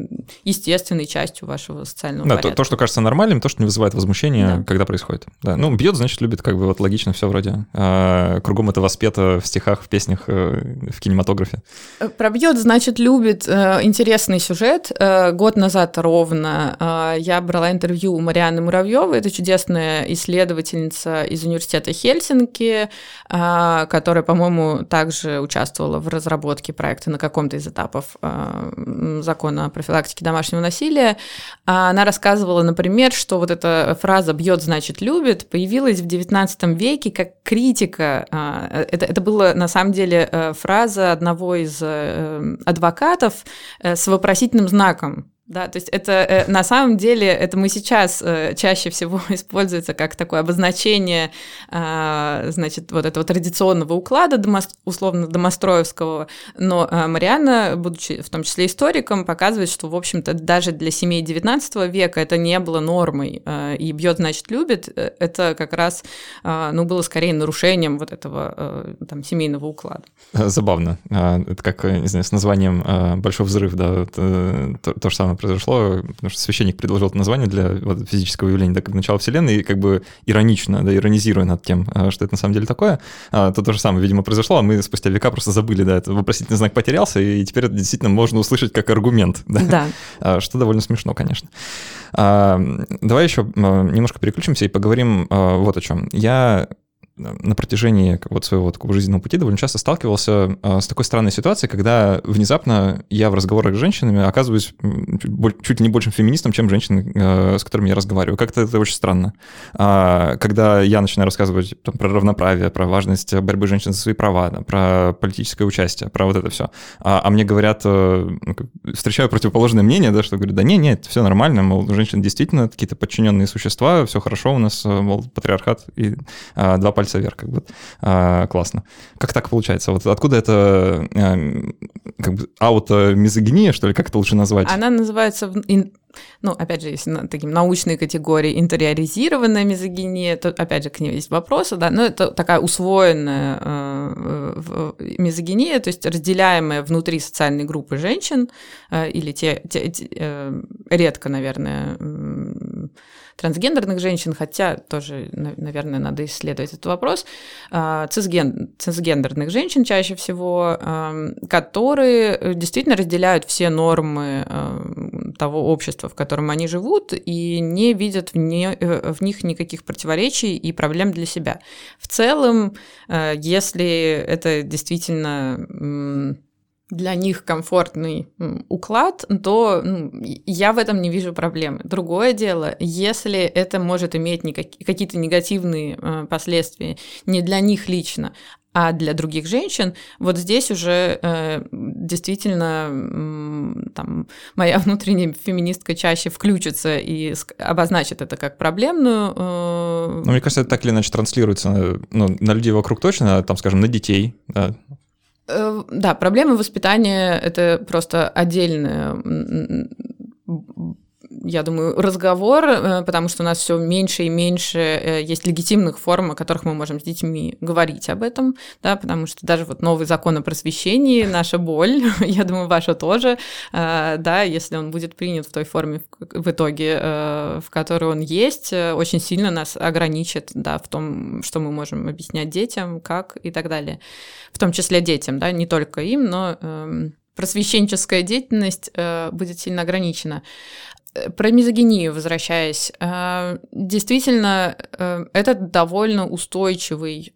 естественной частью вашего социального да, порядка. То, то, что кажется нормальным, то, что не вызывает возмущения, да. когда происходит. Да. Ну, бьет, значит, любит, как бы вот логично все вроде. А, кругом это воспето в стихах, в песнях, э, в кинематографе. Э, про бьет, значит, любит. Э, интересный сюжет. Год назад ровно я брала интервью у Марианы Муравьевой. Это чудесная исследовательница из университета Хельсинки, которая, по-моему, также участвовала в разработке проекта на каком-то из этапов закона о профилактике домашнего насилия. Она рассказывала, например, что вот эта фраза «бьет, значит, любит» появилась в XIX веке как критика. А, это, это была, на самом деле, э, фраза одного из э, адвокатов э, с вопросительным знаком да, то есть это э, на самом деле это мы сейчас э, чаще всего используется как такое обозначение, э, значит, вот этого традиционного уклада условно домостроевского, но э, Марианна, будучи в том числе историком, показывает, что в общем-то даже для семей XIX века это не было нормой, э, и бьет значит любит, э, это как раз ну было скорее нарушением вот этого там семейного уклада. Забавно, а, это как не знаю с названием большой взрыв, да, то, то же самое произошло, потому что священник предложил это название для вот, физического явления, так как начало Вселенной, и как бы иронично, да, иронизируя над тем, а, что это на самом деле такое, а, то то же самое, видимо, произошло, а мы спустя века просто забыли, да, это вопросительный знак потерялся, и теперь это действительно можно услышать как аргумент, да, да. А, что довольно смешно, конечно. Давай еще немножко переключимся и поговорим вот о чем. Я на протяжении вот своего такого жизненного пути довольно часто сталкивался э, с такой странной ситуацией, когда внезапно я в разговорах с женщинами оказываюсь чуть ли не большим феминистом, чем женщины, э, с которыми я разговариваю. Как-то это очень странно. А, когда я начинаю рассказывать там, про равноправие, про важность борьбы женщин за свои права, да, про политическое участие, про вот это все, а, а мне говорят, э, ну, встречаю противоположное мнение, да, что говорю, да не, нет, все нормально, мол, женщины действительно какие-то подчиненные существа, все хорошо у нас, мол, патриархат и два пальца вверх, как бы а, классно. Как так получается? Вот откуда это а, как бы аутомизогиния, что ли, как это лучше назвать? Она называется ну, опять же, если на таким научной категории интериоризированная мизогиния, то, опять же, к ней есть вопросы, да, но это такая усвоенная э, мизогиния, то есть разделяемая внутри социальной группы женщин, э, или те, те, те э, редко, наверное, трансгендерных женщин, хотя тоже, наверное, надо исследовать этот вопрос, э, цисген, цисгендерных женщин чаще всего, э, которые действительно разделяют все нормы э, того общества, общества, в котором они живут, и не видят в, не, э, в них никаких противоречий и проблем для себя. В целом, э, если это действительно для них комфортный уклад, то ну, я в этом не вижу проблемы. Другое дело, если это может иметь какие-то негативные э, последствия не для них лично, а для других женщин, вот здесь уже э, действительно э, там, моя внутренняя феминистка чаще включится и обозначит это как проблемную. Э... Ну, мне кажется, это так или иначе транслируется ну, на людей вокруг точно, там, скажем, на детей. Да, э, да проблемы воспитания — это просто отдельная я думаю, разговор, э, потому что у нас все меньше и меньше э, есть легитимных форм, о которых мы можем с детьми говорить об этом, да, потому что даже вот новый закон о просвещении, наша боль, я думаю, ваша тоже, э, да, если он будет принят в той форме в итоге, в которой он есть, очень сильно нас ограничит, да, в том, что мы можем объяснять детям, как и так далее, в том числе детям, да, не только им, но эм, просвещенческая деятельность будет сильно ограничена. Э, про мизогинию возвращаясь, э, действительно, э, это довольно устойчивый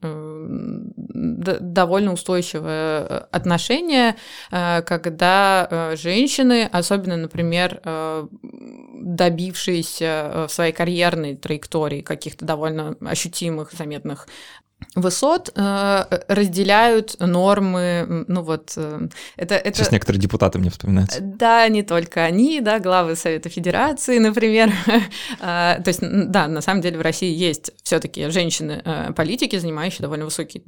довольно устойчивое отношение, когда женщины, особенно, например, добившиеся в своей карьерной траектории каких-то довольно ощутимых, заметных высот э, разделяют нормы, ну вот э, это, это... Сейчас некоторые депутаты мне вспоминаются. Да, не только они, да, главы Совета Федерации, например. а, то есть, да, на самом деле в России есть все таки женщины-политики, э, занимающие довольно высокие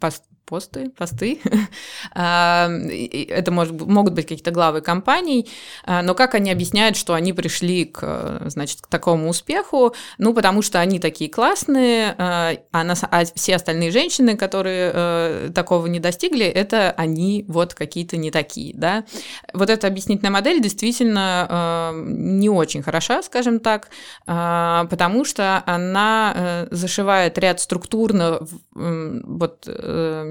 пост, посты, посты. а, это может, могут быть какие-то главы компаний, а, но как они объясняют, что они пришли к, значит, к такому успеху? Ну, потому что они такие классные, а, а на а все остальные женщины, которые э, такого не достигли, это они вот какие-то не такие, да. Вот эта объяснительная модель действительно э, не очень хороша, скажем так, потому что она э, зашивает ряд структурных э, вот,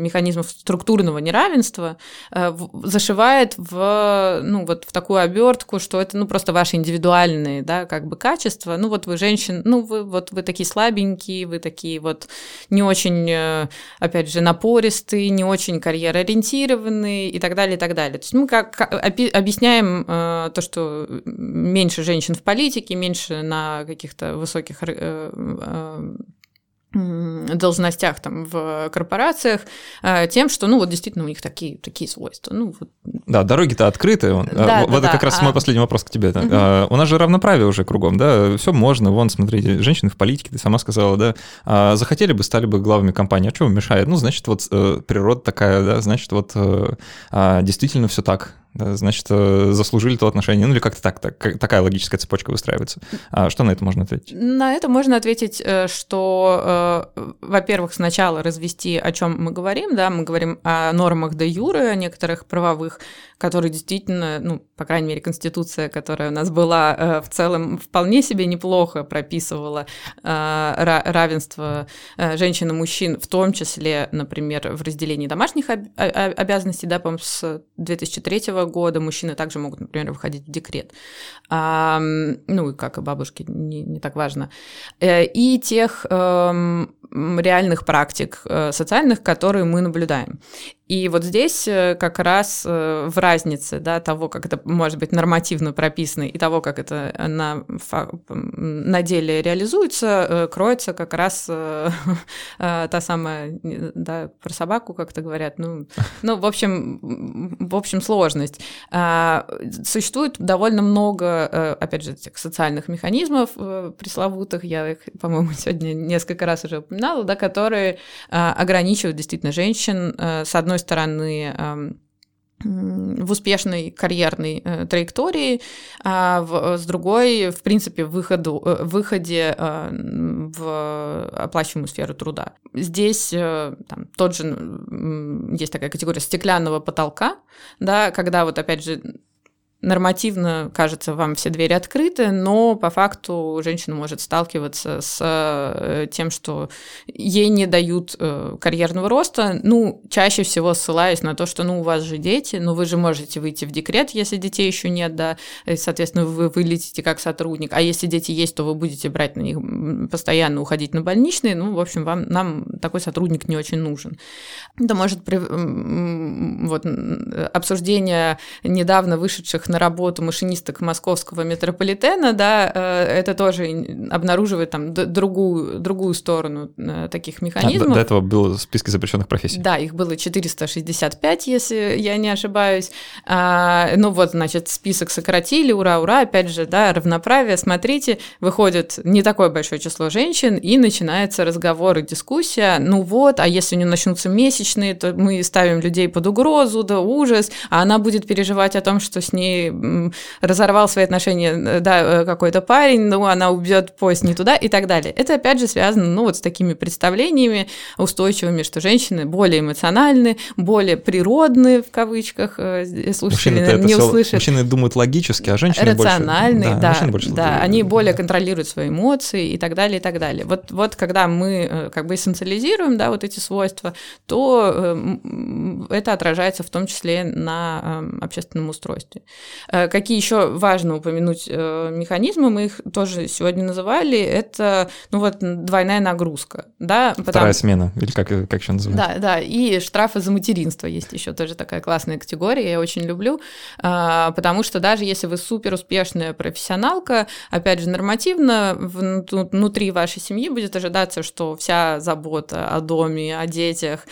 механизмов структурного неравенства, э, зашивает в, ну, вот в такую обертку, что это ну, просто ваши индивидуальные да, как бы качества. Ну вот вы женщин, ну вы, вот вы такие слабенькие, вы такие вот не очень, э, опять же, напористые, не очень карьероориентированные и так далее, и так далее. То есть мы как, объясняем э, то, что меньше женщин в политике, меньше на каких-то высоких должностях там в корпорациях э, тем, что ну вот действительно у них такие такие свойства. Ну вот. Да, дороги-то открыты. Да, вот да, это да, как раз а... мой последний вопрос к тебе. Угу. А, у нас же равноправие уже кругом, да, все можно. Вон, смотрите, женщины в политике, ты сама сказала, да. А, захотели бы, стали бы главами компании. А что мешает? Ну, значит, вот э, природа такая, да, значит, вот э, а, действительно все так значит, э, заслужили то отношение. Ну или как-то так, так такая логическая цепочка выстраивается. А что на это можно ответить? На это можно ответить, э, что, э, во-первых, сначала развести, о чем мы говорим, да, мы говорим о нормах де юры, о некоторых правовых, которые действительно, ну, по крайней мере, Конституция, которая у нас была, в целом вполне себе неплохо прописывала равенство женщин и мужчин, в том числе, например, в разделении домашних обязанностей, да, по с 2003 года мужчины также могут, например, выходить в декрет. А, ну, и как и бабушки, не, не так важно. Э, и тех эм, реальных практик э, социальных, которые мы наблюдаем. И вот здесь э, как раз э, в разнице да, того, как это может быть нормативно прописано, и того, как это на, на деле реализуется, кроется как раз та самая, да, про собаку как-то говорят, ну, ну в, общем, в общем, сложность. А, существует довольно много, опять же, этих социальных механизмов пресловутых, я их, по-моему, сегодня несколько раз уже упоминала, да, которые а, ограничивают действительно женщин, с одной стороны, в успешной карьерной э, траектории, а в, с другой, в принципе, выходу, э, выходе э, в оплачиваемую сферу труда. Здесь э, там, тот же есть такая категория стеклянного потолка, да, когда вот опять же нормативно, кажется, вам все двери открыты, но по факту женщина может сталкиваться с э, тем, что ей не дают э, карьерного роста, ну, чаще всего ссылаясь на то, что, ну, у вас же дети, ну, вы же можете выйти в декрет, если детей еще нет, да, и, соответственно, вы вылетите как сотрудник, а если дети есть, то вы будете брать на них постоянно, уходить на больничные, ну, в общем, вам, нам такой сотрудник не очень нужен. Это может, вот, обсуждение недавно вышедших на работу машинисток московского метрополитена, да, э, это тоже обнаруживает там другую, другую сторону э, таких механизмов. А, до этого было в списке запрещенных профессий. Да, их было 465, если я не ошибаюсь. А, ну вот, значит, список сократили, ура, ура, опять же, да, равноправие, смотрите, выходит не такое большое число женщин, и начинается разговор и дискуссия, ну вот, а если у нее начнутся месячные, то мы ставим людей под угрозу, да ужас, а она будет переживать о том, что с ней разорвал свои отношения, э, да, э, какой-то парень, ну, она убьет поезд не туда и так далее. Это, опять же, связано, ну, вот с такими представлениями устойчивыми, что женщины более эмоциональны, более природные, в кавычках, э, слушатели мужчины не услышат. Мужчины думают логически, а женщины Рациональные, больше... да, да, больше да они более контролируют свои эмоции и так далее, и так далее. Вот, вот когда мы как бы эссенциализируем, да, вот эти свойства, то это отражается в том числе на общественном устройстве. Какие еще важно упомянуть механизмы, мы их тоже сегодня называли, это, ну вот, двойная нагрузка, да. Потому... Вторая смена, или как, как еще называется? Да, да, и штрафы за материнство есть еще тоже такая классная категория, я очень люблю, потому что даже если вы супер успешная профессионалка, опять же, нормативно внутри вашей семьи будет ожидаться, что вся забота о доме, о детях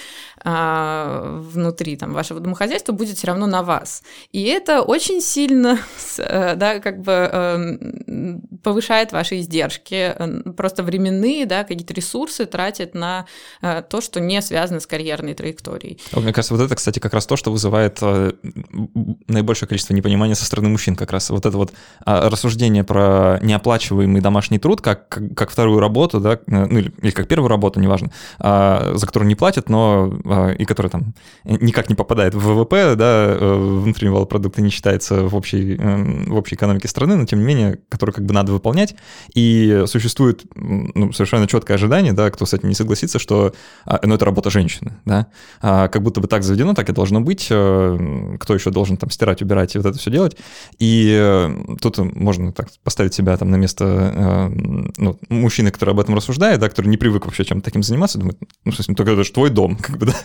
а, внутри там, вашего домохозяйства будет все равно на вас. И это очень сильно э, да, как бы эм, повышает ваши издержки, просто временные, да, какие-то ресурсы тратят на э, то, что не связано с карьерной траекторией. Мне кажется, вот это, кстати, как раз то, что вызывает э, наибольшее количество непонимания со стороны мужчин, как раз вот это вот а, рассуждение про неоплачиваемый домашний труд как, как, вторую работу, да, ну или, или как первую работу, неважно, а, за которую не платят, но а, и которая там никак не попадает в ВВП, да, э, внутреннего продукта не считается в общей, эм, в общей экономике страны, но тем не менее, которую как бы надо выполнять. И существует ну, совершенно четкое ожидание, да, кто с этим не согласится, что а, ну, это работа женщины, да, а, как будто бы так заведено, так и должно быть, э, кто еще должен там стирать, убирать и вот это все делать. И э, тут можно так поставить себя там на место ну, мужчины, который об этом рассуждает, да, который не привык вообще чем-то таким заниматься, думает, ну, в смысле, только это же твой дом, как бы, да,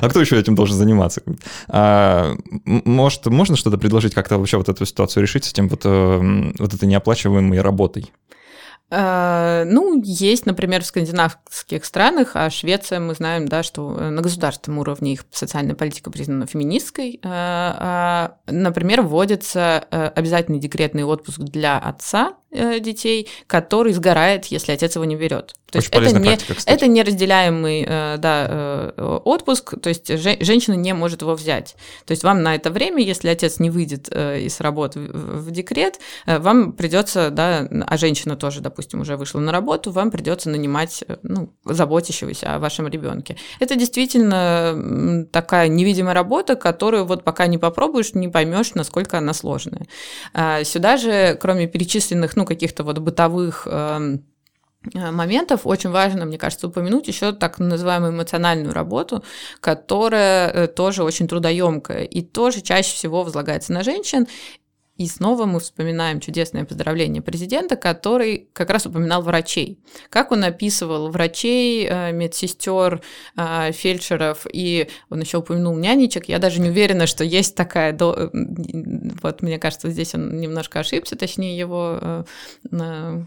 а кто еще этим должен заниматься? А, может, можно что-то предложить, как-то вообще вот эту ситуацию решить с этим вот, э, вот этой неоплачиваемой работой? Э, ну, есть, например, в скандинавских странах, а Швеция, мы знаем, да, что на государственном уровне их социальная политика признана феминистской. Э, а, например, вводится обязательный декретный отпуск для отца детей, который сгорает, если отец его не берет. То Очень есть это не, практика, это неразделяемый э, да, э, отпуск, то есть женщина не может его взять. То есть вам на это время, если отец не выйдет э, из работы в декрет, вам придется, да, а женщина тоже, допустим, уже вышла на работу, вам придется нанимать ну, заботящегося о вашем ребенке. Это действительно такая невидимая работа, которую вот пока не попробуешь, не поймешь, насколько она сложная. А сюда же, кроме перечисленных, ну, каких-то вот бытовых эм, Э, моментов очень важно, мне кажется, упомянуть еще так называемую эмоциональную работу, которая э, тоже очень трудоемкая и тоже чаще всего возлагается на женщин. И снова мы вспоминаем чудесное поздравление президента, который как раз упоминал врачей. Как он описывал врачей, э, медсестер, э, фельдшеров, и он еще упомянул нянечек. Я даже не уверена, что есть такая... До... Вот мне кажется, здесь он немножко ошибся, точнее его... Э,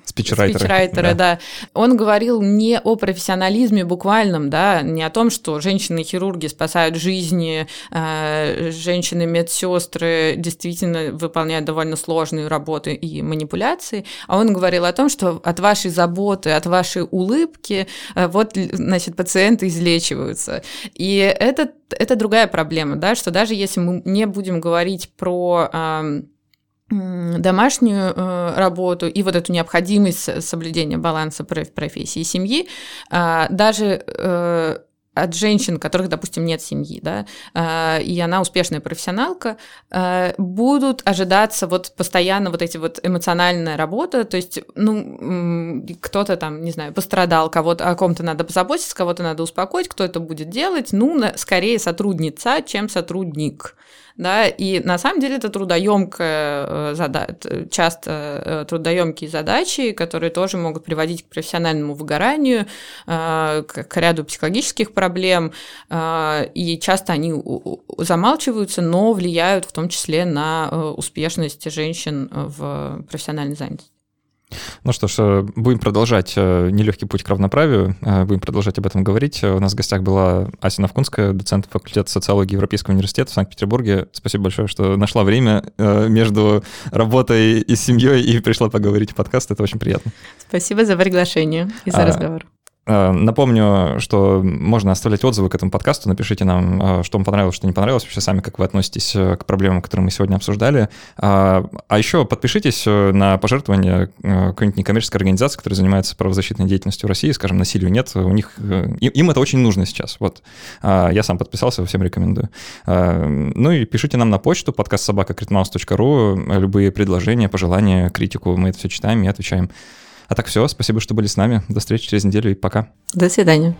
спичрайтера. Спичрайтера, да. да. Он говорил не о профессионализме буквальном, да, не о том, что женщины-хирурги спасают жизни, женщины-медсестры действительно выполняют довольно сложные работы и манипуляции, а он говорил о том, что от вашей заботы, от вашей улыбки э, вот, значит, пациенты излечиваются. И это, это другая проблема, да, что даже если мы не будем говорить про домашнюю э, работу и вот эту необходимость соблюдения баланса профессии и семьи, э, даже э, от женщин, которых, допустим, нет семьи, да, а, и она успешная профессионалка, а, будут ожидаться вот постоянно вот эти вот эмоциональная работа, то есть, ну, кто-то там, не знаю, пострадал, кого-то, о ком-то надо позаботиться, кого-то надо успокоить, кто это будет делать, ну, скорее сотрудница, чем сотрудник, да, и на самом деле это трудоемкая э, задача, часто э, трудоемкие задачи, которые тоже могут приводить к профессиональному выгоранию, э, к ряду психологических проблем, и часто они замалчиваются, но влияют в том числе на успешность женщин в профессиональной занятости. Ну что ж, э, будем продолжать э, нелегкий путь к равноправию, э, будем продолжать об этом говорить. У нас в гостях была Ася Навкунская, доцент факультета социологии Европейского университета в Санкт-Петербурге. Спасибо большое, что нашла время между работой и семьей и пришла поговорить в подкаст. Это очень приятно. Спасибо за приглашение и за а, разговор. Э, напомню, что можно оставлять отзывы к этому подкасту, напишите нам, э, что вам понравилось, что не понравилось, вообще сами, как вы относитесь э, к проблемам, которые мы сегодня обсуждали. А еще подпишитесь на пожертвование какой-нибудь некоммерческой организации, которая занимается правозащитной деятельностью в России, скажем, насилию нет, у них, им это очень нужно сейчас. Вот. Я сам подписался, всем рекомендую. Ну и пишите нам на почту подкаст собака любые предложения, пожелания, критику, мы это все читаем и отвечаем. А так все, спасибо, что были с нами. До встречи через неделю и пока. До свидания.